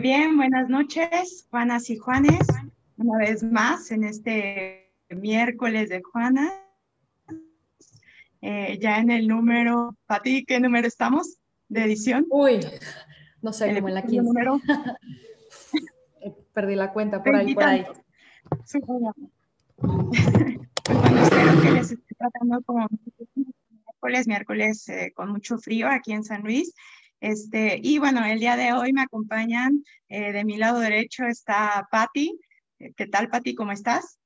Muy bien, buenas noches, Juanas y Juanes, una vez más en este miércoles de Juana. Eh, ya en el número, Pati, ¿qué número estamos de edición? Uy, no sé, como en la 15. Número? Perdí la cuenta por ahí, por ahí. Sí, bueno. pues bueno, espero que les esté tratando como miércoles, miércoles eh, con mucho frío aquí en San Luis. Este, y bueno, el día de hoy me acompañan, eh, de mi lado derecho está Patti. Eh, ¿Qué tal, Patti? ¿Cómo estás?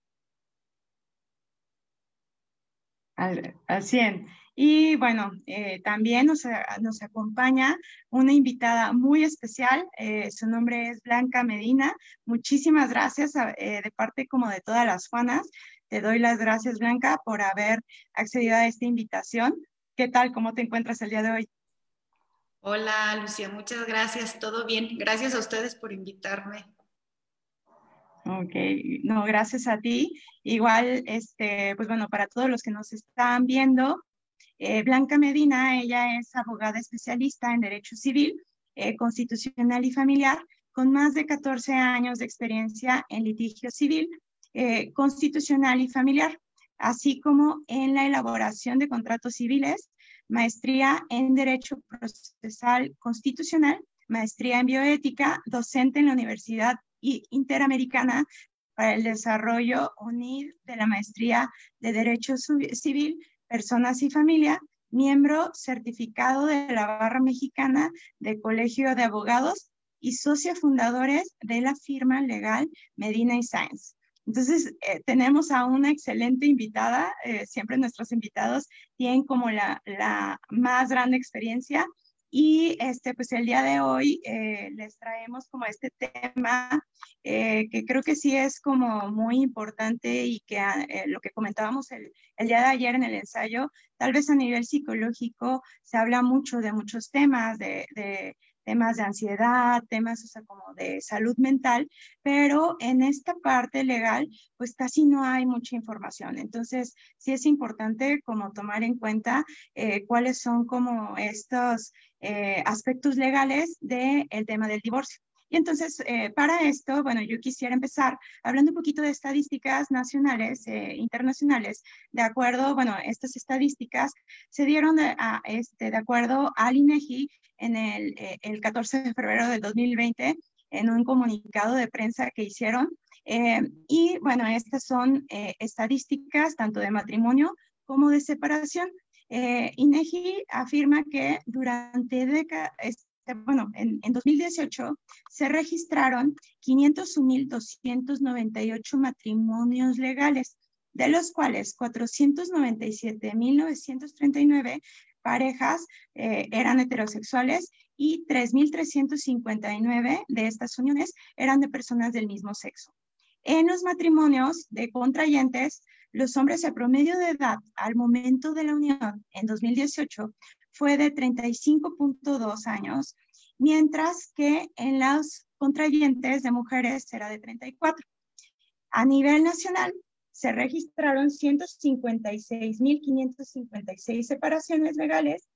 Al, 100. Y bueno, eh, también nos, nos, acompaña una invitada muy especial. su nombre es Blanca Medina. Muchísimas gracias de parte como de todas las Juanas. Te doy las gracias, Blanca, por haber accedido a esta invitación. ¿Qué tal? ¿Cómo te encuentras el día de hoy? Hola, Lucía, muchas gracias. Todo bien. Gracias a ustedes por invitarme. Ok, no, gracias a ti. Igual, este, pues bueno, para todos los que nos están viendo, eh, Blanca Medina, ella es abogada especialista en Derecho Civil, eh, Constitucional y Familiar, con más de 14 años de experiencia en litigio civil, eh, constitucional y familiar, así como en la elaboración de contratos civiles maestría en Derecho Procesal Constitucional, maestría en Bioética, docente en la Universidad Interamericana para el Desarrollo UNID de la Maestría de Derecho Civil, Personas y Familia, miembro certificado de la Barra Mexicana de Colegio de Abogados y socia fundadores de la firma legal Medina y Science. Entonces, eh, tenemos a una excelente invitada. Eh, siempre nuestros invitados tienen como la, más grande experiencia. Y este, pues el día de hoy eh, les traemos como este tema que creo que sí es como muy importante y que lo que comentábamos el, el, día de ayer en el ensayo, tal vez a nivel psicológico se habla mucho de muchos temas, de, de temas de ansiedad, temas o sea, como de salud mental, pero en esta parte legal, pues casi no hay mucha información. Entonces, sí es importante como tomar en cuenta eh, cuáles son como estos eh, aspectos legales del tema del divorcio. Y entonces, eh, para esto, bueno, yo quisiera empezar hablando un poquito de estadísticas nacionales, e internacionales. De acuerdo, bueno, estas estadísticas se dieron de, a, este, de acuerdo al INEGI en el, eh, el 14 de febrero del 2020 en un comunicado de prensa que hicieron. y bueno, estas son estadísticas tanto de matrimonio como de separación. INEGI afirma que durante décadas, bueno, en, 2018 se registraron 501.298 matrimonios legales, de los cuales 497.939 parejas eh, eran heterosexuales y 3.359 de estas uniones eran de personas del mismo sexo. En los matrimonios de contrayentes, los hombres el promedio de edad al momento de la unión en 2018 fue de 35.2 años, mientras que en los contrayentes de mujeres era de 34. A nivel nacional, se registraron 156.556 separaciones legales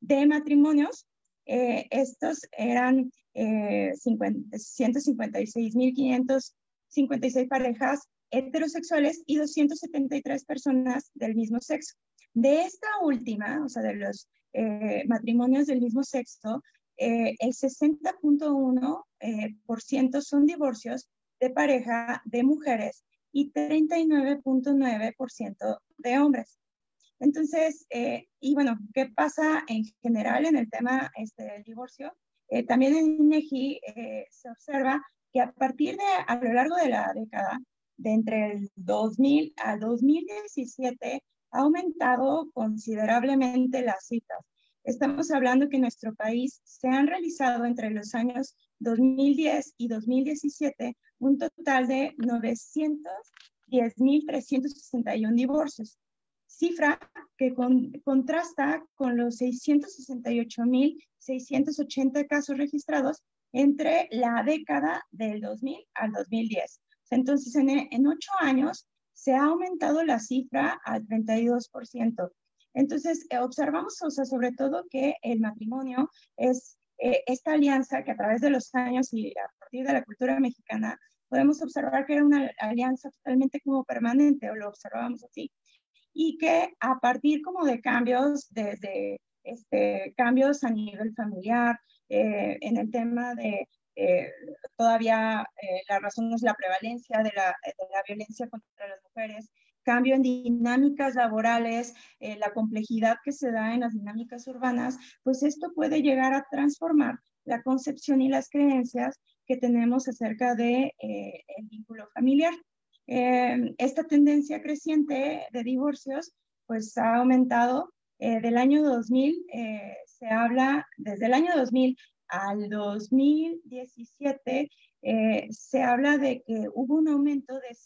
de matrimonios. Eh, estos eran eh, 156.556 parejas heterosexuales y 273 personas del mismo sexo. De esta última, o sea, de los eh, matrimonios del mismo sexo, eh, el 60.1% eh, son divorcios de pareja de mujeres y 39.9% de hombres. Entonces, y bueno, ¿qué pasa en general en el tema este, del divorcio? también en INEGI se observa que a partir de, a lo largo de la década, de entre el 2000 al 2017, ha aumentado considerablemente las citas. Estamos hablando que en nuestro país se han realizado entre los años 2010 y 2017 un total de 910.361 divorcios, cifra que contrasta con los 668.680 casos registrados entre la década del 2000 al 2010. Entonces, en, en ocho años se ha aumentado la cifra al 32%. Entonces, eh, observamos, o sea, sobre todo que el matrimonio es eh, esta alianza que a través de los años y a partir de la cultura mexicana, podemos observar que era una alianza totalmente como permanente, o lo observábamos así, y que a partir como de cambios, desde este, cambios a nivel familiar, eh, en el tema de eh, todavía eh, la razón es la prevalencia de la, de la, violencia contra las mujeres, cambio en dinámicas laborales, la complejidad que se da en las dinámicas urbanas, pues esto puede llegar a transformar la concepción y las creencias que tenemos acerca de el vínculo familiar. Eh, esta tendencia creciente de divorcios pues ha aumentado. Eh, del año 2000 eh, se habla, desde el año 2000 al 2017 se habla de que hubo un aumento de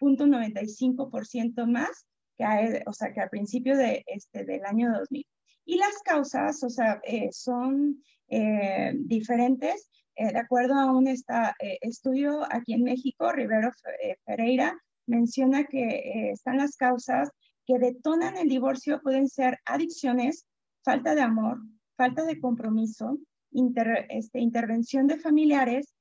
181.95% más que, o sea, que al principio de, este, del año 2000. Y las causas, o sea, son diferentes eh, de acuerdo a un esta, eh, estudio aquí en México, Rivero eh, Pereira menciona que están las causas que detonan el divorcio, pueden ser adicciones, falta de amor, falta de compromiso, este, intervención de familiares,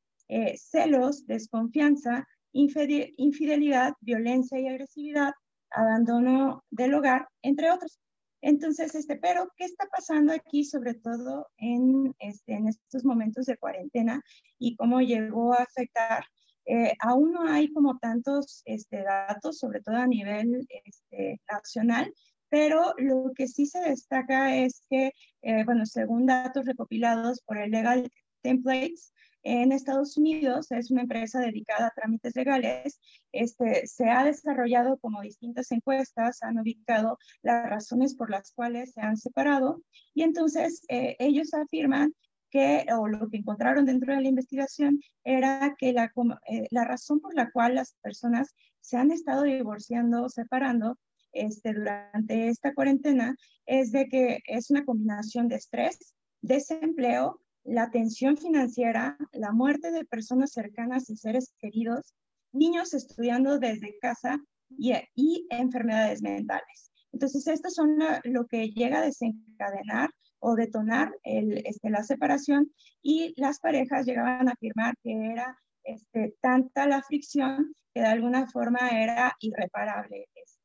celos, desconfianza, infidelidad, violencia y agresividad, abandono del hogar, entre otros. Entonces, este, pero, ¿qué está pasando aquí, sobre todo en, este, en estos momentos de cuarentena y cómo llegó a afectar? Eh, aún no hay como tantos este, datos, sobre todo a nivel este, nacional, pero lo que sí se destaca es que, eh, bueno, según datos recopilados por el Legal Templates, en Estados Unidos es una empresa dedicada a trámites legales. Este, se ha desarrollado como distintas encuestas, han ubicado las razones por las cuales se han separado y entonces eh, ellos afirman que, o lo que encontraron dentro de la investigación, era que la, eh, la razón por la cual las personas se han estado divorciando o separando este, durante esta cuarentena es de que es una combinación de estrés, desempleo, la tensión financiera, la muerte de personas cercanas y seres queridos, niños estudiando desde casa y, enfermedades mentales. Entonces, estos son lo que llega a desencadenar o detonar el, este, la separación y las parejas llegaban a afirmar que era este, tanta la fricción que de alguna forma era irreparable este,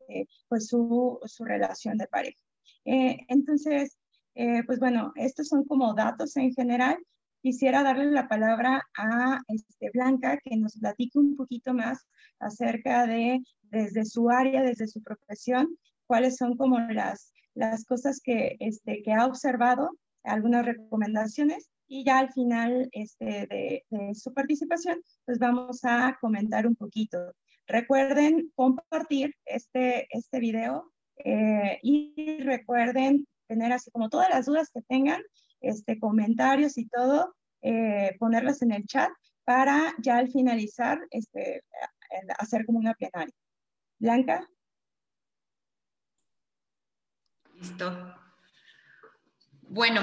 pues su, su relación de pareja. Eh, entonces, eh, pues bueno, estos son como datos en general. Quisiera darle la palabra a este, Blanca que nos platique un poquito más acerca de, desde su área, desde su profesión, cuáles son como las, las cosas que, este, que ha observado, algunas recomendaciones y ya al final este, de, su participación, pues vamos a comentar un poquito. Recuerden compartir este, este video eh, y recuerden tener así como todas las dudas que tengan, este, comentarios y todo, eh, ponerlas en el chat para ya al finalizar este, hacer como una plenaria. Blanca. Listo. Bueno,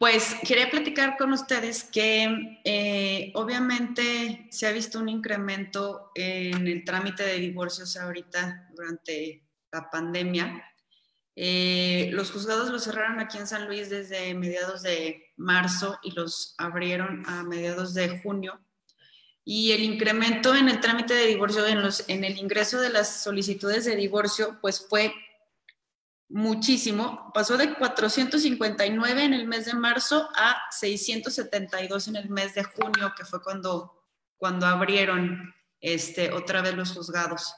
pues quería platicar con ustedes que eh, obviamente se ha visto un incremento en el trámite de divorcios ahorita durante la pandemia. Eh, los juzgados los cerraron aquí en San Luis desde mediados de marzo y los abrieron a mediados de junio. Y el incremento en el trámite de divorcio, en, los, en el ingreso de las solicitudes de divorcio, pues fue muchísimo. Pasó de 459 en el mes de marzo a 672 en el mes de junio, que fue cuando, cuando abrieron este, otra vez los juzgados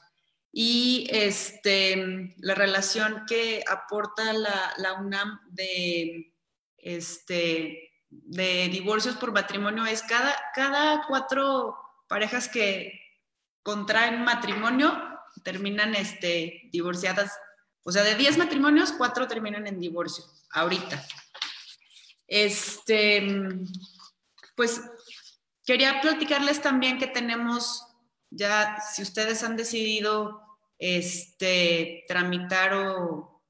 y este, la relación que aporta la, UNAM de, este, de divorcios por matrimonio es cada, cada cuatro parejas que contraen matrimonio terminan este, divorciadas. O sea, de 10 matrimonios, cuatro terminan en divorcio, ahorita. Este, pues quería platicarles también que tenemos ya, si ustedes han decidido este, tramitar o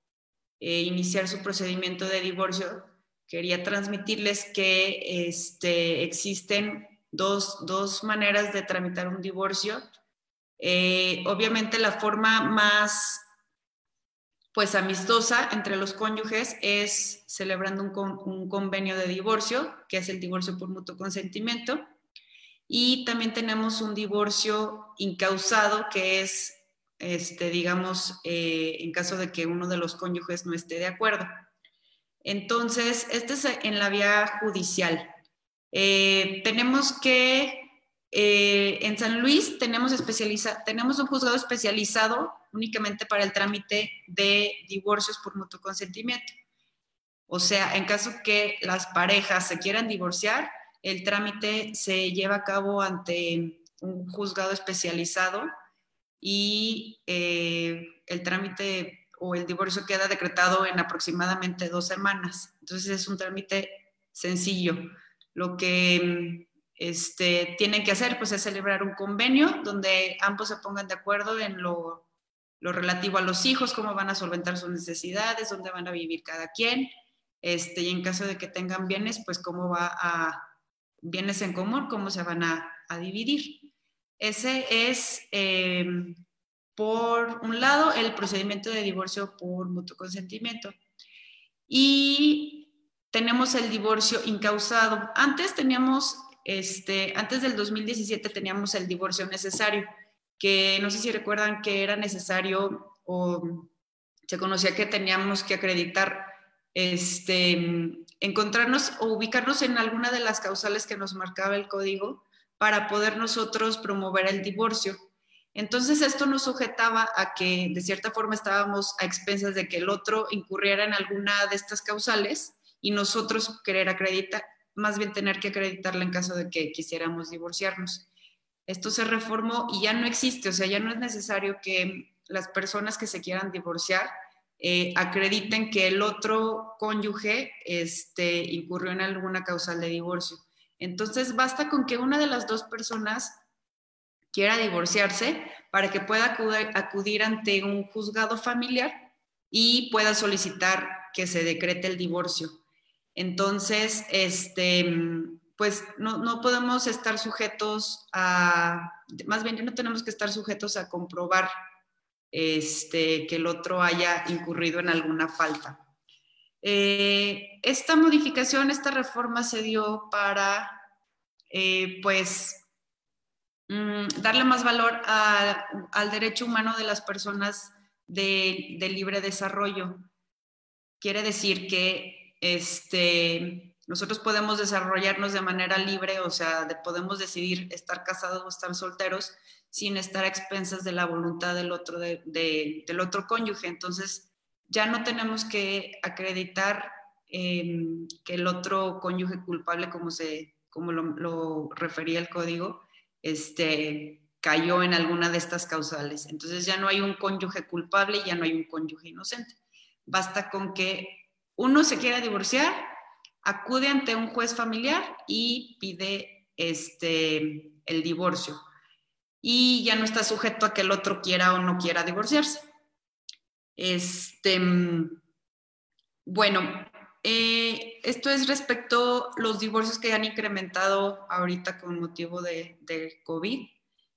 eh, iniciar su procedimiento de divorcio, quería transmitirles que este, existen dos, dos, maneras de tramitar un divorcio. Eh, obviamente la forma más pues amistosa entre los cónyuges es celebrando un, convenio de divorcio, que es el divorcio por mutuo consentimiento, Y también tenemos un divorcio incausado, que es, este, digamos, eh, en caso de que uno de los cónyuges no esté de acuerdo. Entonces, este es en la vía judicial. Eh, tenemos que, eh, en San Luis tenemos, especializa, tenemos un juzgado especializado únicamente para el trámite de divorcios por mutuo consentimiento. O sea, en caso que las parejas se quieran divorciar, el trámite se lleva a cabo ante un juzgado especializado y eh, el trámite o el divorcio queda decretado en aproximadamente dos semanas. Entonces es un trámite sencillo. Lo que este, tienen que hacer pues, es celebrar un convenio donde ambos se pongan de acuerdo en lo, lo relativo a los hijos, cómo van a solventar sus necesidades, dónde van a vivir cada quien, este, y en caso de que tengan bienes, pues cómo va a bienes en común, cómo se van a, dividir. Ese es, em, por un lado, el procedimiento de divorcio por mutuo consentimiento. Y tenemos el divorcio incausado. Antes teníamos, este, antes del 2017 teníamos el divorcio necesario, que no sé si recuerdan que era necesario o se conocía que teníamos que acreditar este, encontrarnos o ubicarnos en alguna de las causales que nos marcaba el código para poder nosotros promover el divorcio. Entonces esto nos sujetaba a que de cierta forma estábamos a expensas de que el otro incurriera en alguna de estas causales y nosotros querer acreditar, más bien tener que acreditarla en caso de que quisiéramos divorciarnos. Esto se reformó y ya no existe, o sea, ya no es necesario que las personas que se quieran divorciar eh, acrediten que el otro cónyuge este, incurrió en alguna causal de divorcio. Entonces, basta con que una de las dos personas quiera divorciarse para que pueda acudir, ante un juzgado familiar y pueda solicitar que se decrete el divorcio. Entonces, este, pues no, no, podemos estar sujetos a, más bien no tenemos que estar sujetos a comprobar este, que el otro haya incurrido en alguna falta. Eh, esta modificación, esta reforma se dio para, eh, pues, mm, darle más valor al derecho humano de las personas de, libre desarrollo. Quiere decir que este, nosotros podemos desarrollarnos de manera libre, o sea, podemos decidir estar casados o estar solteros sin estar a expensas de la voluntad del otro, del otro cónyuge. Entonces, ya no tenemos que acreditar em, que el otro cónyuge culpable, como, se, como lo, refería el código, este, cayó en alguna de estas causales. Entonces ya no hay un cónyuge culpable y ya no hay un cónyuge inocente. Basta con que uno se quiera divorciar, acude ante un juez familiar y pide este, el divorcio y ya no está sujeto a que el otro quiera o no quiera divorciarse. Este, bueno, eh, esto es respecto a los divorcios que han incrementado ahorita con motivo de, COVID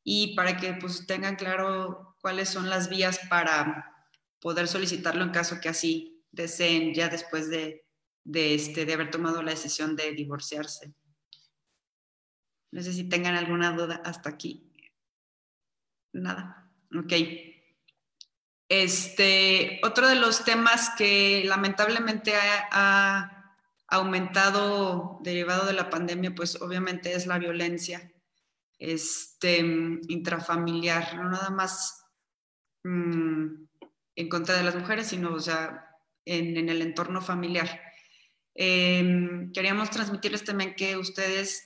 y para que pues tengan claro cuáles son las vías para poder solicitarlo en caso que así deseen ya después de, de, este, de haber tomado la decisión de divorciarse. No sé si tengan alguna duda hasta aquí. Nada. Ok. Este, otro de los temas que lamentablemente ha, aumentado derivado de la pandemia, pues obviamente es la violencia este, intrafamiliar, no nada más mm, en contra de las mujeres, sino o sea, en, el entorno familiar. Em, queríamos transmitirles también que ustedes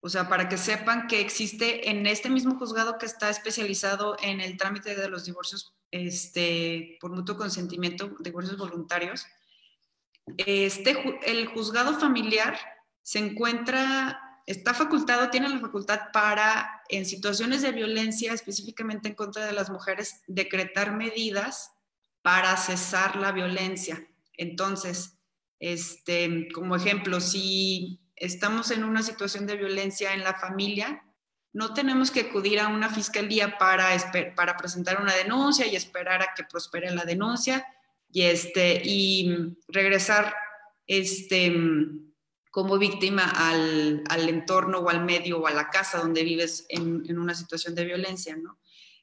o sea, para que sepan que existe en este mismo juzgado que está especializado en el trámite de los divorcios este, por mutuo consentimiento, divorcios voluntarios, este, el juzgado familiar se encuentra, está facultado, tiene la facultad para, en situaciones de violencia, específicamente en contra de las mujeres, decretar medidas para cesar la violencia. Entonces, este, como ejemplo, si estamos en una situación de violencia en la familia, no tenemos que acudir a una fiscalía para, para presentar una denuncia y esperar a que prospere la denuncia y, este, y regresar este, como víctima al, entorno o al medio o a la casa donde vives en, una situación de violencia, ¿no?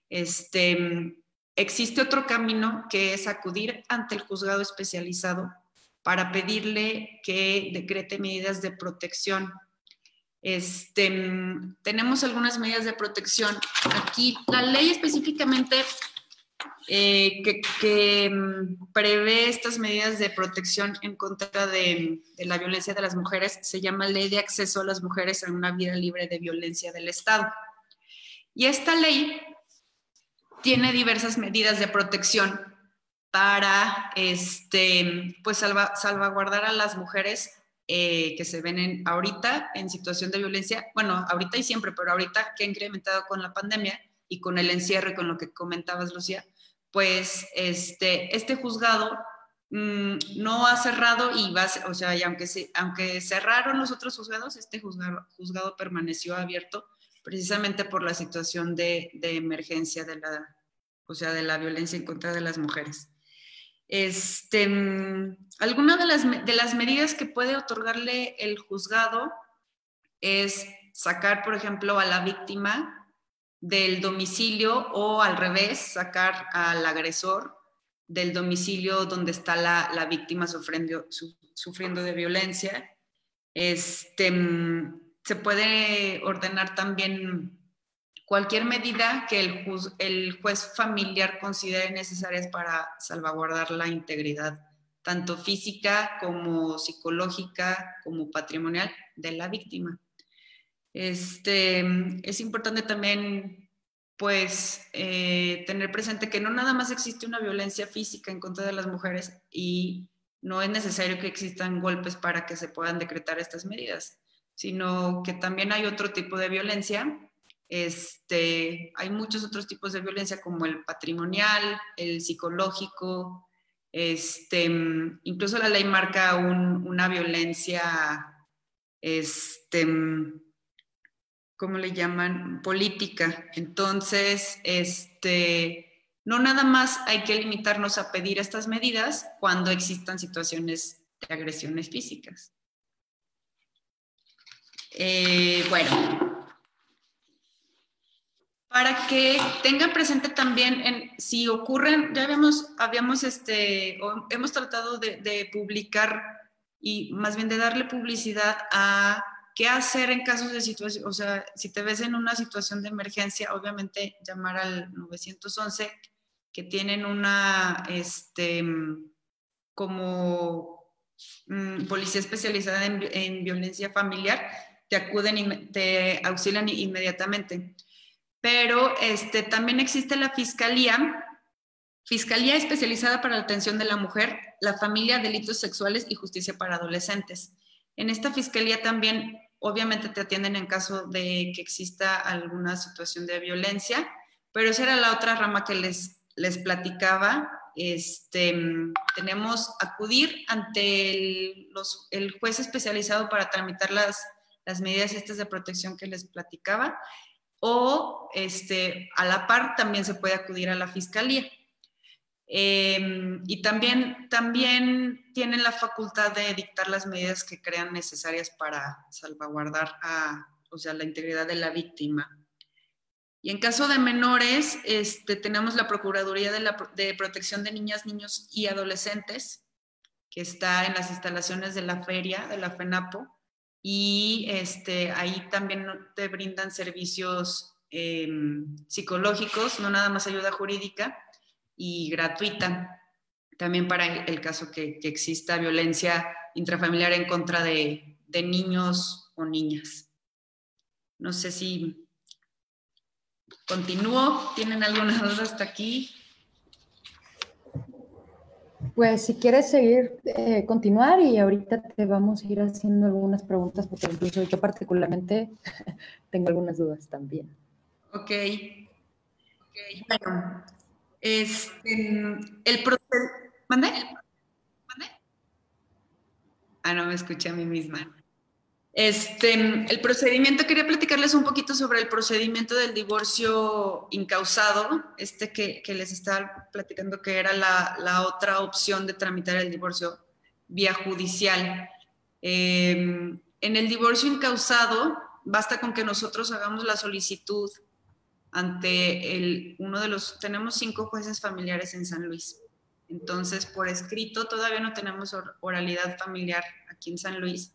Este, existe otro camino que es acudir ante el juzgado especializado para pedirle que decrete medidas de protección. Este, tenemos algunas medidas de protección. Aquí la ley específicamente eh, que, mm, prevé estas medidas de protección en contra de, la violencia de las mujeres se llama Ley de Acceso a las Mujeres a una Vida Libre de Violencia del Estado. Y esta ley tiene diversas medidas de protección para este, pues salvaguardar a las mujeres eh, que se ven ahorita en situación de violencia, bueno, ahorita y siempre, pero ahorita que ha incrementado con la pandemia y con el encierro y con lo que comentabas, Lucía, pues este, este juzgado mm, no ha cerrado y va, o sea, y aunque, se, aunque cerraron los otros juzgados, este juzgado, juzgado permaneció abierto precisamente por la situación de, de, emergencia de la, o sea, de la violencia en contra de las mujeres. Este, mm, alguna de las, de las medidas que puede otorgarle el juzgado es sacar, por ejemplo, a la víctima del domicilio o al revés, sacar al agresor del domicilio donde está la, víctima sufriendo, sufriendo, de violencia. Este, se puede ordenar también cualquier medida que el, el juez familiar considere necesarias para salvaguardar la integridad, tanto física como psicológica, como patrimonial de la víctima. Este, es importante también, pues, eh, tener presente que no nada más existe una violencia física en contra de las mujeres y no es necesario que existan golpes para que se puedan decretar estas medidas, sino que también hay otro tipo de violencia. Este, hay muchos otros tipos de violencia como el patrimonial, el psicológico, este, incluso la ley marca una violencia este, ¿cómo le llaman? Política. Entonces, no nada más hay que limitarnos a pedir estas medidas cuando existan situaciones de agresiones físicas. Eh, bueno, para que tengan presente también en, si ocurren, ya habíamos, habíamos este, hemos tratado de, publicar y más bien de darle publicidad a ¿Qué hacer en casos de situación? O sea, si te ves en una situación de emergencia, obviamente llamar al 911, que tienen una, este, como mm, policía especializada en, violencia familiar, te acuden y te auxilian inmediatamente. Pero este, también existe la fiscalía, Fiscalía especializada para la atención de la mujer, la familia, delitos sexuales y justicia para adolescentes. En esta fiscalía también Obviamente te atienden en caso de que exista alguna situación de violencia, pero esa era la otra rama que les, les platicaba. Este, tenemos acudir ante el, el juez especializado para tramitar las, las medidas estas de protección que les platicaba o este, a la par también se puede acudir a la fiscalía. Em, y también, también tienen la facultad de dictar las medidas que crean necesarias para salvaguardar o sea, la integridad de la víctima. Y en caso de menores, este, tenemos la Procuraduría de, de Protección de Niñas, Niños y Adolescentes, que está en las instalaciones de la feria de la FENAPO, y este, ahí también te brindan servicios em, psicológicos, no nada más ayuda jurídica, y gratuita, también para el, caso que, exista violencia intrafamiliar en contra de, niños o niñas. No sé si continúo. ¿Tienen alguna duda hasta aquí? Pues si quieres seguir, eh, continuar y ahorita te vamos a ir haciendo algunas preguntas porque incluso yo particularmente tengo algunas dudas también. Ok. okay. Bueno, este, el procedimiento... ¿Mande? ¿Mande? Ah, no me escuché a mí misma. Este, el procedimiento, quería platicarles un poquito sobre el procedimiento del divorcio incausado, este que, les estaba platicando que era la, la, otra opción de tramitar el divorcio vía judicial. Em, en el divorcio incausado, basta con que nosotros hagamos la solicitud ante el, uno de los, tenemos cinco jueces familiares en San Luis. Entonces, por escrito, todavía no tenemos oralidad familiar aquí en San Luis.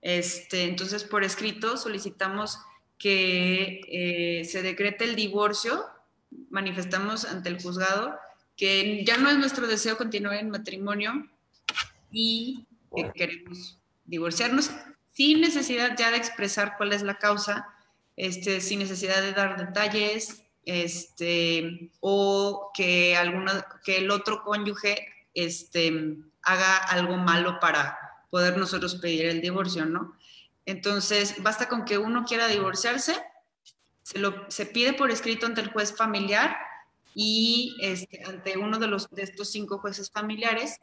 Este, entonces, por escrito, solicitamos que eh, se decrete el divorcio, manifestamos ante el juzgado que ya no es nuestro deseo continuar en matrimonio y que queremos divorciarnos sin necesidad ya de expresar cuál es la causa, este, sin necesidad de dar detalles, este, o que, alguna, que el otro cónyuge este, haga algo malo para poder nosotros pedir el divorcio, ¿no? Entonces, basta con que uno quiera divorciarse, se, lo, se pide por escrito ante el juez familiar y este, ante uno de, los, de estos cinco jueces familiares,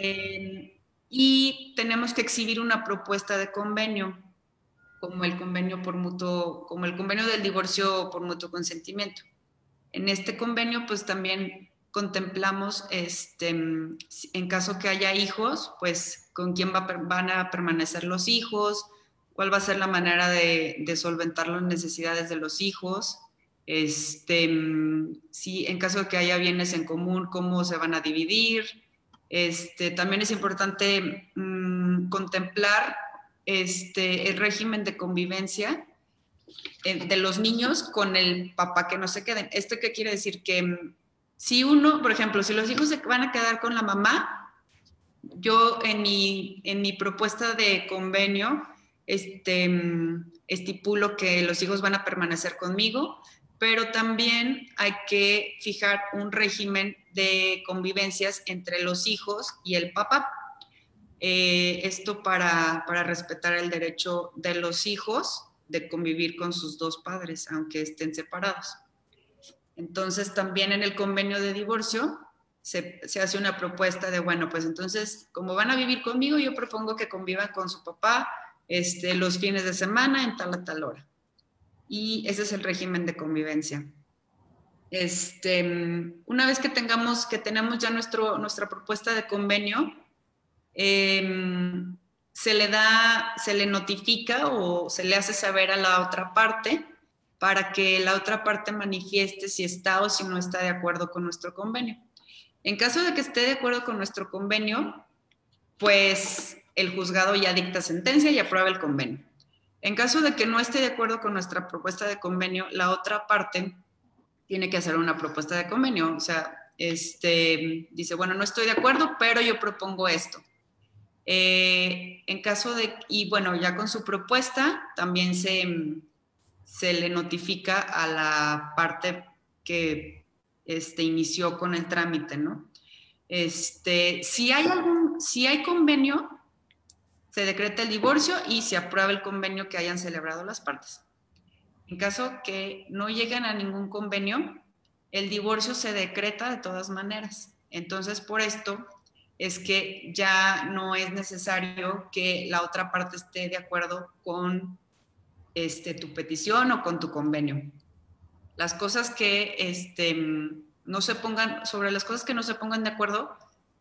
eh, y tenemos que exhibir una propuesta de convenio como el convenio por mutuo, como el convenio del divorcio por mutuo consentimiento. En este convenio, pues también contemplamos, este, en caso que haya hijos, pues con quién va, van a permanecer los hijos, cuál va a ser la manera de, solventar las necesidades de los hijos, este, si en caso de que haya bienes en común, cómo se van a dividir. Este, también es importante mm, contemplar este, el régimen de convivencia eh, de los niños con el papá que no se queden. ¿Esto qué quiere decir? Que si uno, por ejemplo, si los hijos se van a quedar con la mamá, yo en mi, en mi propuesta de convenio este, estipulo que los hijos van a permanecer conmigo, pero también hay que fijar un régimen de convivencias entre los hijos y el papá. Eh, esto para, para respetar el derecho de los hijos de convivir con sus dos padres, aunque estén separados. Entonces, también en el convenio de divorcio se, hace una propuesta de, bueno, pues entonces, como van a vivir conmigo, yo propongo que convivan con su papá este, los fines de semana en tal a tal hora. Y ese es el régimen de convivencia. Este, una vez que tengamos, que tenemos ya nuestro, nuestra propuesta de convenio, Em, se le da, se le notifica o se le hace saber a la otra parte para que la otra parte manifieste si está o si no está de acuerdo con nuestro convenio. En caso de que esté de acuerdo con nuestro convenio, pues el juzgado ya dicta sentencia y aprueba el convenio. En caso de que no esté de acuerdo con nuestra propuesta de convenio, la otra parte tiene que hacer una propuesta de convenio. O sea, este, dice, bueno, no estoy de acuerdo, pero yo propongo esto. Eh, en caso de, y bueno, ya con su propuesta también se, se le notifica a la parte que este, inició con el trámite, ¿no? Este, si hay algún, si hay convenio, se decreta el divorcio y se aprueba el convenio que hayan celebrado las partes. En caso que no lleguen a ningún convenio, el divorcio se decreta de todas maneras. Entonces, por esto, es que ya no es necesario que la otra parte esté de acuerdo con este, tu petición o con tu convenio. Las cosas que este, no se pongan, sobre las cosas que no se pongan de acuerdo,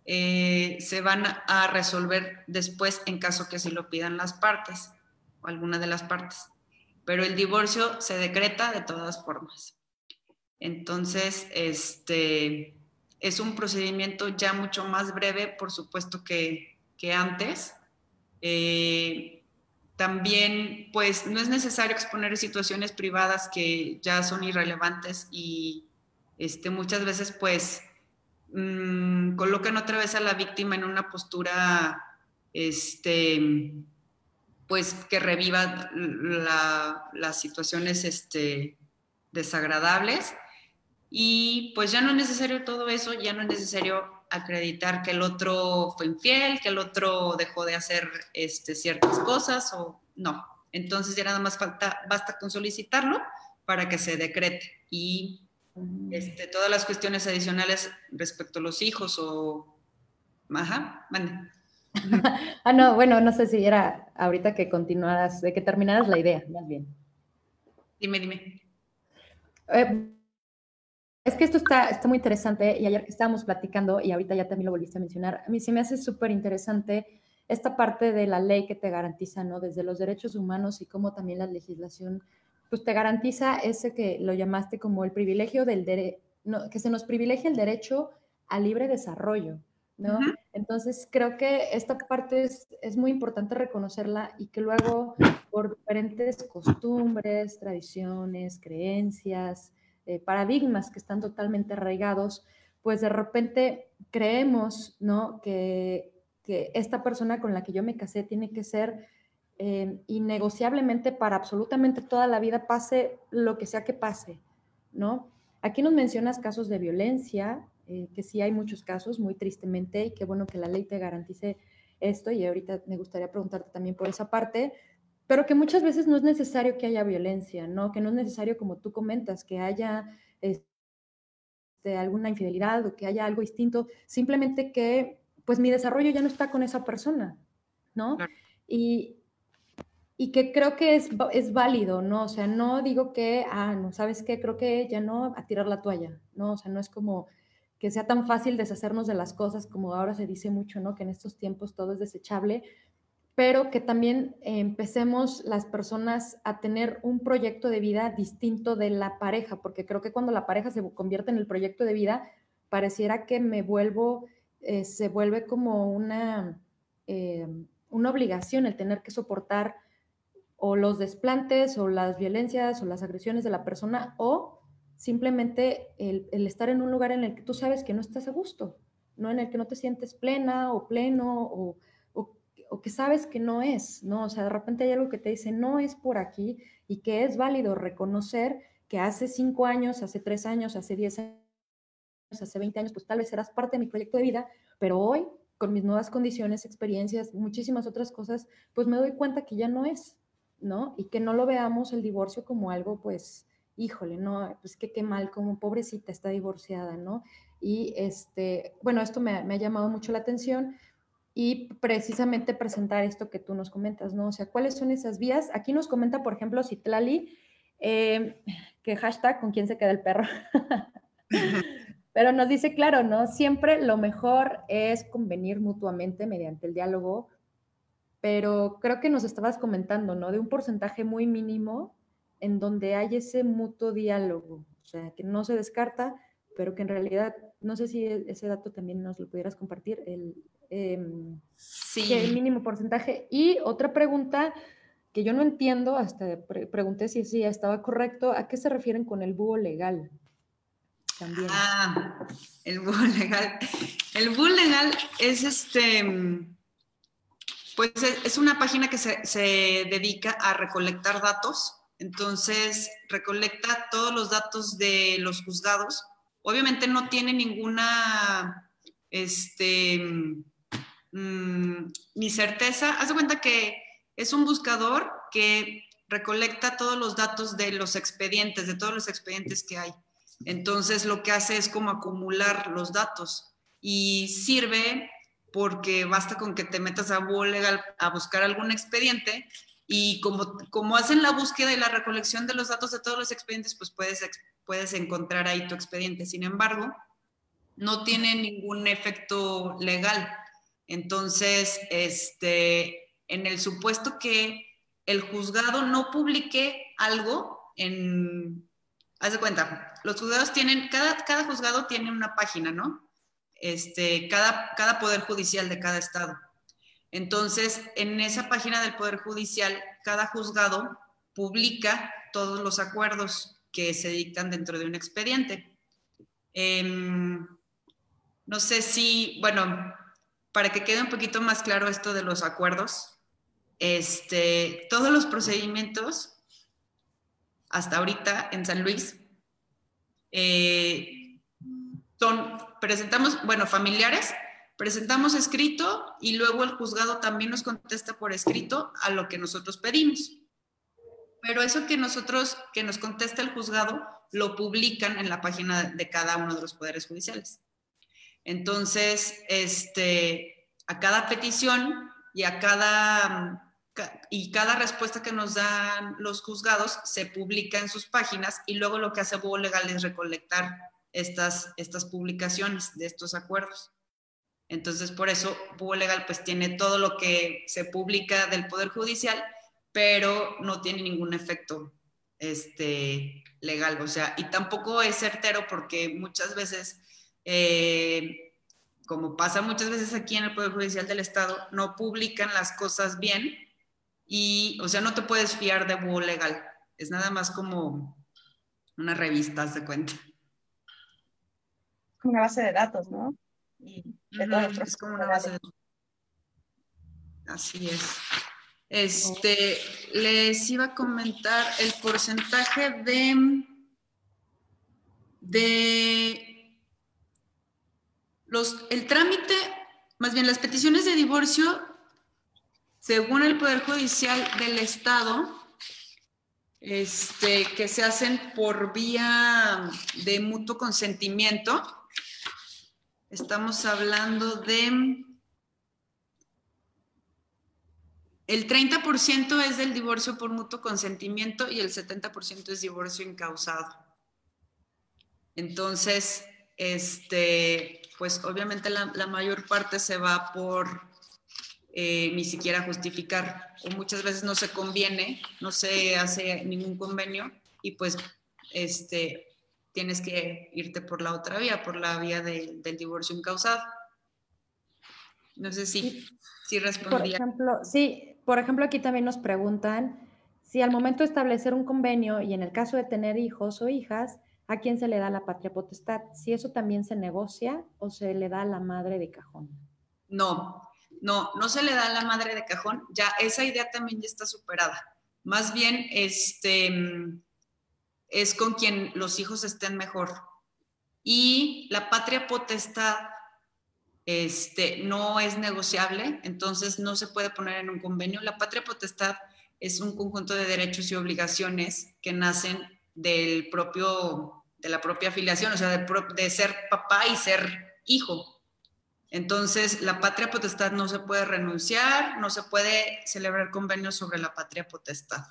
eh, se van a resolver después en caso que se lo pidan las partes o alguna de las partes. Pero el divorcio se decreta de todas formas. Entonces, este, es un procedimiento ya mucho más breve, por supuesto, que, antes. Eh, también, pues, no es necesario exponer situaciones privadas que ya son irrelevantes y este, muchas veces, pues, mm, colocan otra vez a la víctima en una postura, este, pues, que reviva las situaciones este, desagradables. Y pues ya no es necesario todo eso, ya no es necesario acreditar que el otro fue infiel, que el otro dejó de hacer este, ciertas cosas o no. Entonces ya nada más falta, basta con solicitarlo para que se decrete. Y este, todas las cuestiones adicionales respecto a los hijos o... Ajá, mande. ah, no, bueno, no sé si era ahorita que continuaras, de que terminaras la idea, más bien. Dime, dime. Eh, es que esto está, está muy interesante y ayer que estábamos platicando y ahorita ya también lo volviste a mencionar, a mí se me hace súper interesante esta parte de la ley que te garantiza, ¿no? Desde los derechos humanos y cómo también la legislación, pues te garantiza ese que lo llamaste como el privilegio del derecho, que se nos privilegia el derecho al libre desarrollo, ¿no? Entonces, creo que esta parte es, es, muy importante reconocerla y que luego, por diferentes costumbres, tradiciones, creencias, eh, paradigmas que están totalmente arraigados, pues de repente creemos, ¿no? Que, que, esta persona con la que yo me casé tiene que ser eh, innegociablemente para absolutamente toda la vida, pase lo que sea que pase, ¿no? Aquí nos mencionas casos de violencia, eh, que sí hay muchos casos, muy tristemente, y qué bueno que la ley te garantice esto, y ahorita me gustaría preguntarte también por esa parte, pero que muchas veces no es necesario que haya violencia, ¿no? Que no es necesario, como tú comentas, que haya este, alguna infidelidad o que haya algo distinto, simplemente que, pues mi desarrollo ya no está con esa persona, ¿no? Y, y que creo que es, es válido, ¿no? O sea, no digo que, ah, no, ¿sabes qué? Creo que ya no, a tirar la toalla, ¿no? O sea, no es como que sea tan fácil deshacernos de las cosas como ahora se dice mucho, ¿no? Que en estos tiempos todo es desechable, pero que también empecemos las personas a tener un proyecto de vida distinto de la pareja, porque creo que cuando la pareja se convierte en el proyecto de vida, pareciera que me vuelvo, eh, se vuelve como una, eh, una obligación el tener que soportar o los desplantes o las violencias o las agresiones de la persona o simplemente el, estar en un lugar en el que tú sabes que no estás a gusto, ¿no? En el que no te sientes plena o pleno o, o, que sabes que no es, ¿no? O sea, de repente hay algo que te dice, no es por aquí y que es válido reconocer que hace cinco años, hace tres años, hace diez años, hace veinte años, pues tal vez eras parte de mi proyecto de vida, pero hoy, con mis nuevas condiciones, experiencias, muchísimas otras cosas, pues me doy cuenta que ya no es, ¿no? Y que no lo veamos el divorcio como algo, pues, híjole, no, pues que qué mal, como pobrecita está divorciada, ¿no? Y este, bueno, esto me, ha llamado mucho la atención y precisamente presentar esto que tú nos comentas, ¿no? O sea, ¿cuáles son esas vías? Aquí nos comenta, por ejemplo, Citlali, eh, que hashtag con quién se queda el perro. Pero nos dice, claro, ¿no? Siempre lo mejor es convenir mutuamente mediante el diálogo, pero creo que nos estabas comentando, ¿no? De un porcentaje muy mínimo en donde hay ese mutuo diálogo, o sea, que no se descarta, pero que en realidad, no sé si e, ese dato también nos lo pudieras compartir, el, em, sí. el mínimo porcentaje. Y otra pregunta que yo no entiendo, hasta pregunté si sí estaba correcto, ¿a qué se refieren con el búho legal? También. Ah, el búho legal. El búho legal es este, pues es una página que se, se dedica a recolectar datos entonces, recolecta todos los datos de los juzgados. Obviamente no tiene ninguna, este, mm, ni certeza. Haz cuenta que es un buscador que recolecta todos los datos de los expedientes, de todos los expedientes que hay. Entonces, lo que hace es como acumular los datos y sirve porque basta con que te metas a Google Legal a buscar algún expediente y como, como hacen la búsqueda y la recolección de los datos de todos los expedientes, pues puedes, puedes encontrar ahí tu expediente. Sin embargo, no tiene ningún efecto legal. Entonces, este, en el supuesto que el juzgado no publique algo en... Haz de cuenta, los juzgados tienen, cada, cada juzgado tiene una página, ¿no? Este, cada, cada poder judicial de cada estado. Entonces, en esa página del Poder Judicial, cada juzgado publica todos los acuerdos que se dictan dentro de un expediente. Em, no sé si, bueno, para que quede un poquito más claro esto de los acuerdos, este, todos los procedimientos hasta ahorita en San Luis eh, son, presentamos, bueno, familiares presentamos escrito y luego el juzgado también nos contesta por escrito a lo que nosotros pedimos. Pero eso que nosotros, que nos contesta el juzgado, lo publican en la página de cada uno de los poderes judiciales. Entonces, este, a cada petición y a cada y cada respuesta que nos dan los juzgados se publica en sus páginas y luego lo que hace Búho Legal es recolectar estas, estas publicaciones de estos acuerdos. Entonces, por eso, Búho Legal pues tiene todo lo que se publica del Poder Judicial, pero no tiene ningún efecto este, legal. O sea, y tampoco es certero porque muchas veces, eh, como pasa muchas veces aquí en el Poder Judicial del Estado, no publican las cosas bien y, o sea, no te puedes fiar de Búho Legal. Es nada más como una revista, se cuenta. Como una base de datos, ¿no? Y es como una base de datos. Así es. Este, les iba a comentar el porcentaje de, de el trámite, más bien las peticiones de divorcio, según el Poder Judicial del Estado, este, que se hacen por vía de mutuo consentimiento. Estamos hablando de El 30% es del divorcio por mutuo consentimiento y el 70% es divorcio incausado. Entonces, este, pues obviamente la, mayor parte se va por eh, ni siquiera justificar o muchas veces no se conviene, no se hace ningún convenio y pues este, tienes que irte por la otra vía, por la vía del divorcio incausado. No sé si, si respondía. Por ejemplo, sí, por ejemplo, aquí también nos preguntan si al momento de establecer un convenio y en el caso de tener hijos o hijas, ¿a quién se le da la patria potestad? Si eso también se negocia o se le da a la madre de cajón. No, no, no se le da a la madre de cajón. Ya esa idea también ya está superada. Más bien, este, es con quien los hijos estén mejor. Y la patria potestad este, no es negociable, entonces no se puede poner en un convenio. La patria potestad es un conjunto de derechos y obligaciones que nacen del propio, de la propia afiliación, o sea, de, de ser papá y ser hijo. Entonces, la patria potestad no se puede renunciar, no se puede celebrar convenios sobre la patria potestad.